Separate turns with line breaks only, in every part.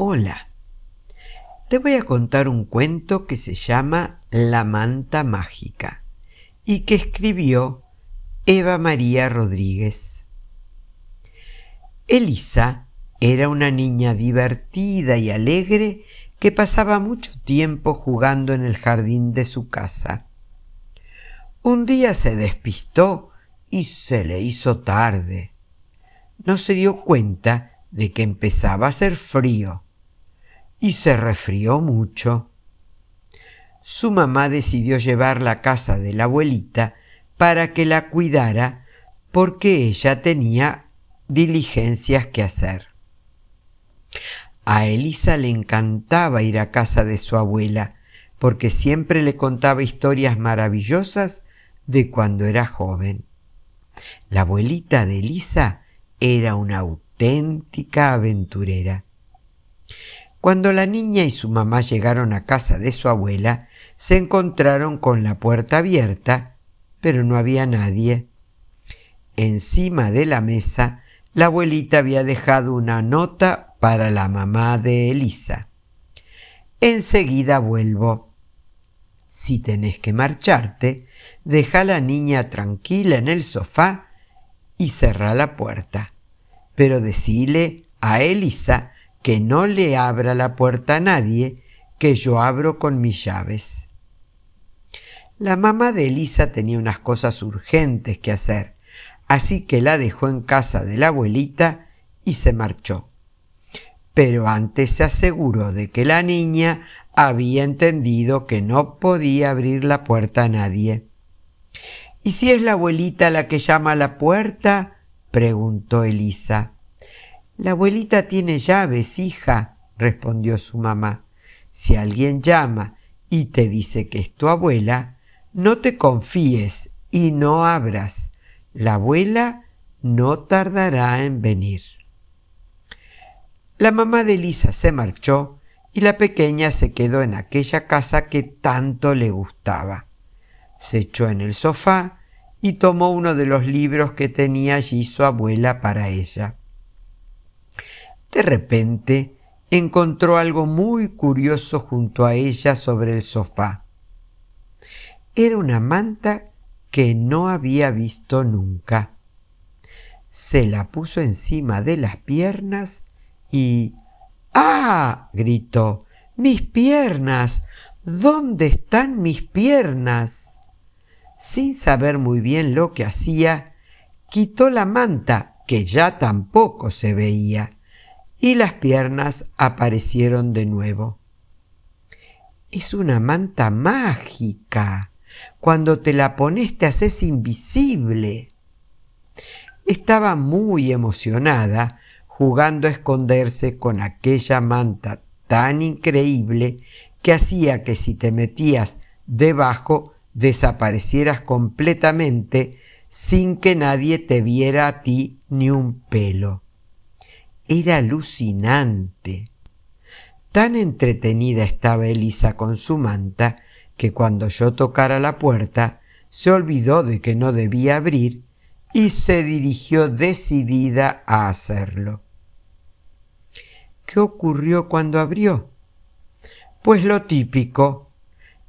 Hola. Te voy a contar un cuento que se llama La manta mágica y que escribió Eva María Rodríguez. Elisa era una niña divertida y alegre que pasaba mucho tiempo jugando en el jardín de su casa. Un día se despistó y se le hizo tarde. No se dio cuenta de que empezaba a hacer frío y se resfrió mucho. Su mamá decidió llevarla a casa de la abuelita para que la cuidara porque ella tenía diligencias que hacer. A Elisa le encantaba ir a casa de su abuela porque siempre le contaba historias maravillosas de cuando era joven. La abuelita de Elisa era una auténtica aventurera. Cuando la niña y su mamá llegaron a casa de su abuela, se encontraron con la puerta abierta, pero no había nadie. Encima de la mesa, la abuelita había dejado una nota para la mamá de Elisa. Enseguida vuelvo. Si tenés que marcharte, deja a la niña tranquila en el sofá y cerrá la puerta. Pero decile a Elisa que no le abra la puerta a nadie, que yo abro con mis llaves. La mamá de Elisa tenía unas cosas urgentes que hacer, así que la dejó en casa de la abuelita y se marchó. Pero antes se aseguró de que la niña había entendido que no podía abrir la puerta a nadie. ¿Y si es la abuelita la que llama a la puerta? preguntó Elisa. La abuelita tiene llaves, hija, respondió su mamá. Si alguien llama y te dice que es tu abuela, no te confíes y no abras. La abuela no tardará en venir. La mamá de Elisa se marchó y la pequeña se quedó en aquella casa que tanto le gustaba se echó en el sofá y tomó uno de los libros que tenía allí su abuela para ella. De repente encontró algo muy curioso junto a ella sobre el sofá. Era una manta que no había visto nunca. Se la puso encima de las piernas y ¡Ah! gritó. ¡Mis piernas! ¿Dónde están mis piernas? sin saber muy bien lo que hacía, quitó la manta, que ya tampoco se veía, y las piernas aparecieron de nuevo. Es una manta mágica. Cuando te la pones te haces invisible. Estaba muy emocionada jugando a esconderse con aquella manta tan increíble que hacía que si te metías debajo desaparecieras completamente sin que nadie te viera a ti ni un pelo. Era alucinante. Tan entretenida estaba Elisa con su manta que cuando yo tocara la puerta se olvidó de que no debía abrir y se dirigió decidida a hacerlo. ¿Qué ocurrió cuando abrió? Pues lo típico.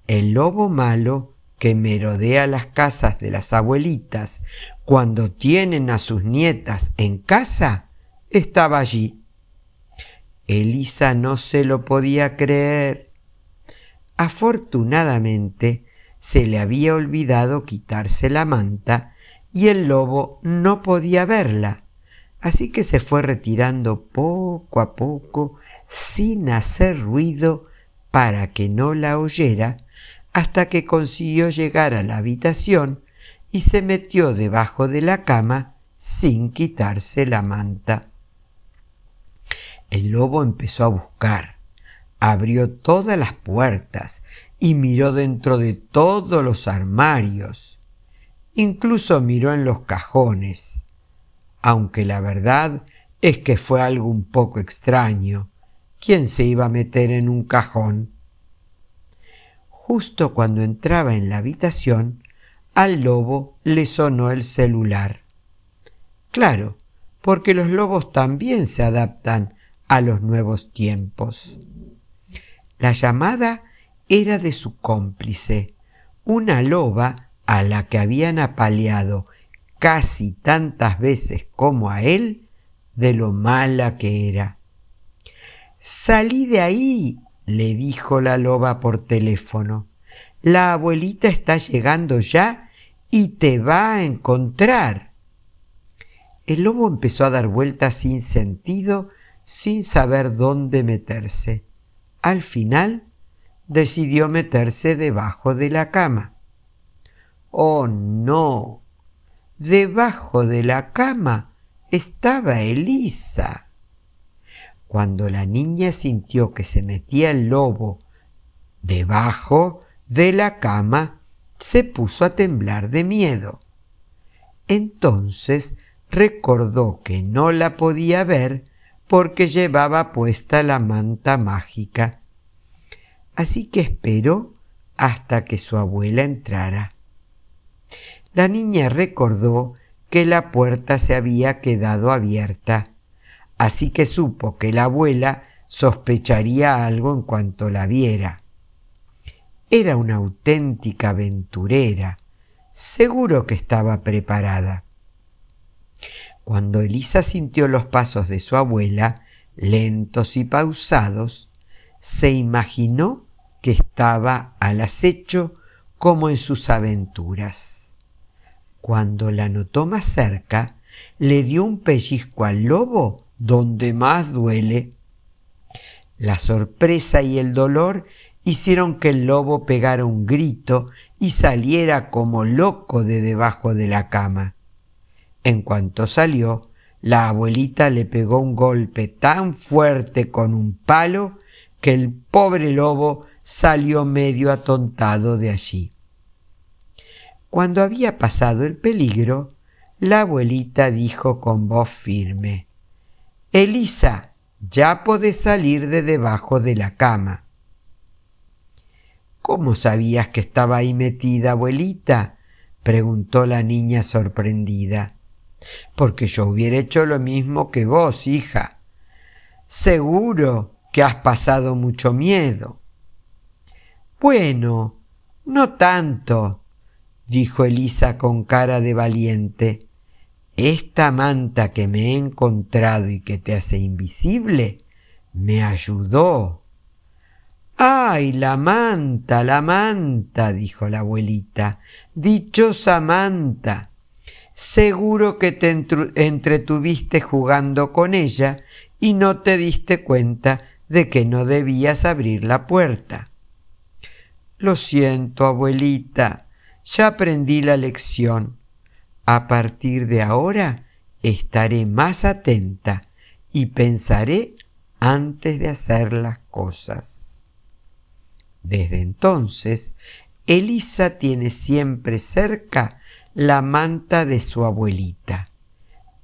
El lobo malo que merodea las casas de las abuelitas cuando tienen a sus nietas en casa, estaba allí. Elisa no se lo podía creer. Afortunadamente se le había olvidado quitarse la manta y el lobo no podía verla, así que se fue retirando poco a poco sin hacer ruido para que no la oyera hasta que consiguió llegar a la habitación y se metió debajo de la cama sin quitarse la manta. El lobo empezó a buscar, abrió todas las puertas y miró dentro de todos los armarios. Incluso miró en los cajones, aunque la verdad es que fue algo un poco extraño. ¿Quién se iba a meter en un cajón? Justo cuando entraba en la habitación, al lobo le sonó el celular. Claro, porque los lobos también se adaptan a los nuevos tiempos. La llamada era de su cómplice, una loba a la que habían apaleado casi tantas veces como a él de lo mala que era. Salí de ahí, le dijo la loba por teléfono. La abuelita está llegando ya y te va a encontrar. El lobo empezó a dar vueltas sin sentido, sin saber dónde meterse. Al final decidió meterse debajo de la cama. Oh, no. Debajo de la cama estaba Elisa. Cuando la niña sintió que se metía el lobo debajo de la cama, se puso a temblar de miedo. Entonces recordó que no la podía ver porque llevaba puesta la manta mágica. Así que esperó hasta que su abuela entrara. La niña recordó que la puerta se había quedado abierta, así que supo que la abuela sospecharía algo en cuanto la viera. Era una auténtica aventurera, seguro que estaba preparada. Cuando Elisa sintió los pasos de su abuela, lentos y pausados, se imaginó que estaba al acecho como en sus aventuras. Cuando la notó más cerca, le dio un pellizco al lobo donde más duele. La sorpresa y el dolor hicieron que el lobo pegara un grito y saliera como loco de debajo de la cama. En cuanto salió, la abuelita le pegó un golpe tan fuerte con un palo que el pobre lobo salió medio atontado de allí. Cuando había pasado el peligro, la abuelita dijo con voz firme, Elisa, ya podés salir de debajo de la cama. ¿Cómo sabías que estaba ahí metida, abuelita? preguntó la niña sorprendida. Porque yo hubiera hecho lo mismo que vos, hija. Seguro que has pasado mucho miedo. Bueno, no tanto, dijo Elisa con cara de valiente. Esta manta que me he encontrado y que te hace invisible me ayudó. ¡Ay, la manta, la manta! dijo la abuelita. Dichosa manta. Seguro que te entretuviste jugando con ella y no te diste cuenta de que no debías abrir la puerta. Lo siento, abuelita, ya aprendí la lección. A partir de ahora estaré más atenta y pensaré antes de hacer las cosas. Desde entonces, Elisa tiene siempre cerca la manta de su abuelita,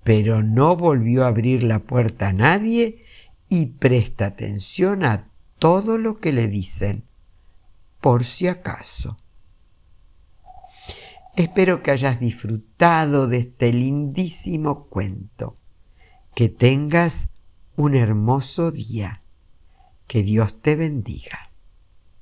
pero no volvió a abrir la puerta a nadie y presta atención a todo lo que le dicen, por si acaso. Espero que hayas disfrutado de este lindísimo cuento. Que tengas un hermoso día. Que Dios te bendiga.